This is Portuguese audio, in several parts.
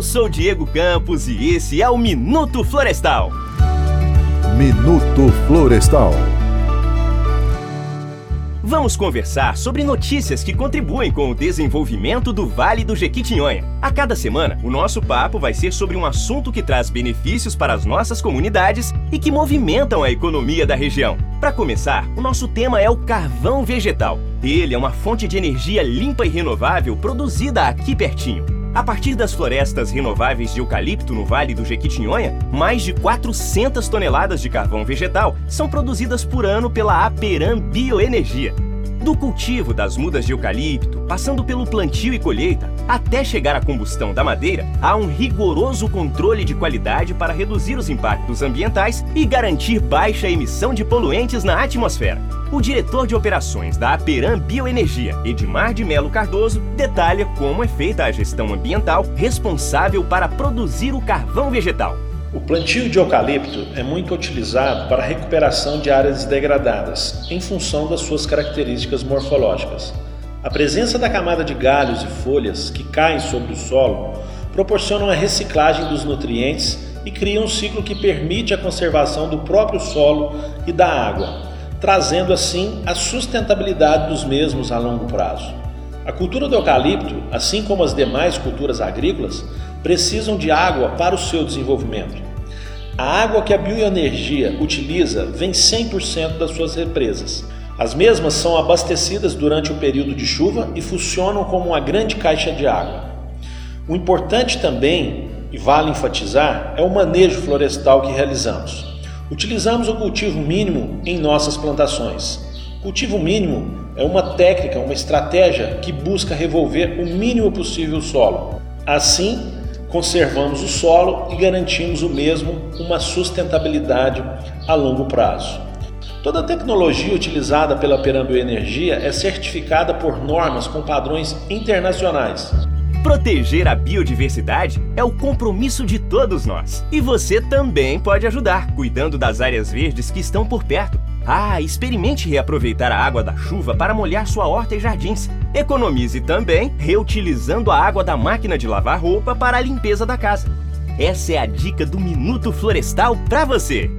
Eu sou Diego Campos e esse é o Minuto Florestal. Minuto Florestal. Vamos conversar sobre notícias que contribuem com o desenvolvimento do Vale do Jequitinhonha. A cada semana, o nosso papo vai ser sobre um assunto que traz benefícios para as nossas comunidades e que movimentam a economia da região. Para começar, o nosso tema é o carvão vegetal. Ele é uma fonte de energia limpa e renovável produzida aqui pertinho. A partir das florestas renováveis de eucalipto no Vale do Jequitinhonha, mais de 400 toneladas de carvão vegetal são produzidas por ano pela Aperam Bioenergia. Do cultivo das mudas de eucalipto, passando pelo plantio e colheita, até chegar à combustão da madeira, há um rigoroso controle de qualidade para reduzir os impactos ambientais e garantir baixa emissão de poluentes na atmosfera. O diretor de operações da Aperam Bioenergia, Edmar de Melo Cardoso, detalha como é feita a gestão ambiental responsável para produzir o carvão vegetal. O plantio de eucalipto é muito utilizado para a recuperação de áreas degradadas, em função das suas características morfológicas. A presença da camada de galhos e folhas que caem sobre o solo proporciona a reciclagem dos nutrientes e cria um ciclo que permite a conservação do próprio solo e da água, trazendo assim a sustentabilidade dos mesmos a longo prazo. A cultura do eucalipto, assim como as demais culturas agrícolas, precisam de água para o seu desenvolvimento. A água que a bioenergia utiliza vem 100% das suas represas. As mesmas são abastecidas durante o período de chuva e funcionam como uma grande caixa de água. O importante também, e vale enfatizar, é o manejo florestal que realizamos. Utilizamos o cultivo mínimo em nossas plantações. Cultivo mínimo é uma técnica, uma estratégia que busca revolver o mínimo possível o solo. Assim, conservamos o solo e garantimos o mesmo uma sustentabilidade a longo prazo. Toda a tecnologia utilizada pela Perambioenergia é certificada por normas com padrões internacionais. Proteger a biodiversidade é o compromisso de todos nós. E você também pode ajudar, cuidando das áreas verdes que estão por perto. Ah, experimente reaproveitar a água da chuva para molhar sua horta e jardins. Economize também reutilizando a água da máquina de lavar roupa para a limpeza da casa. Essa é a dica do Minuto Florestal para você.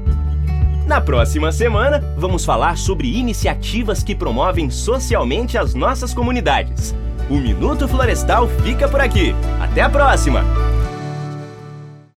Na próxima semana, vamos falar sobre iniciativas que promovem socialmente as nossas comunidades. O Minuto Florestal fica por aqui. Até a próxima!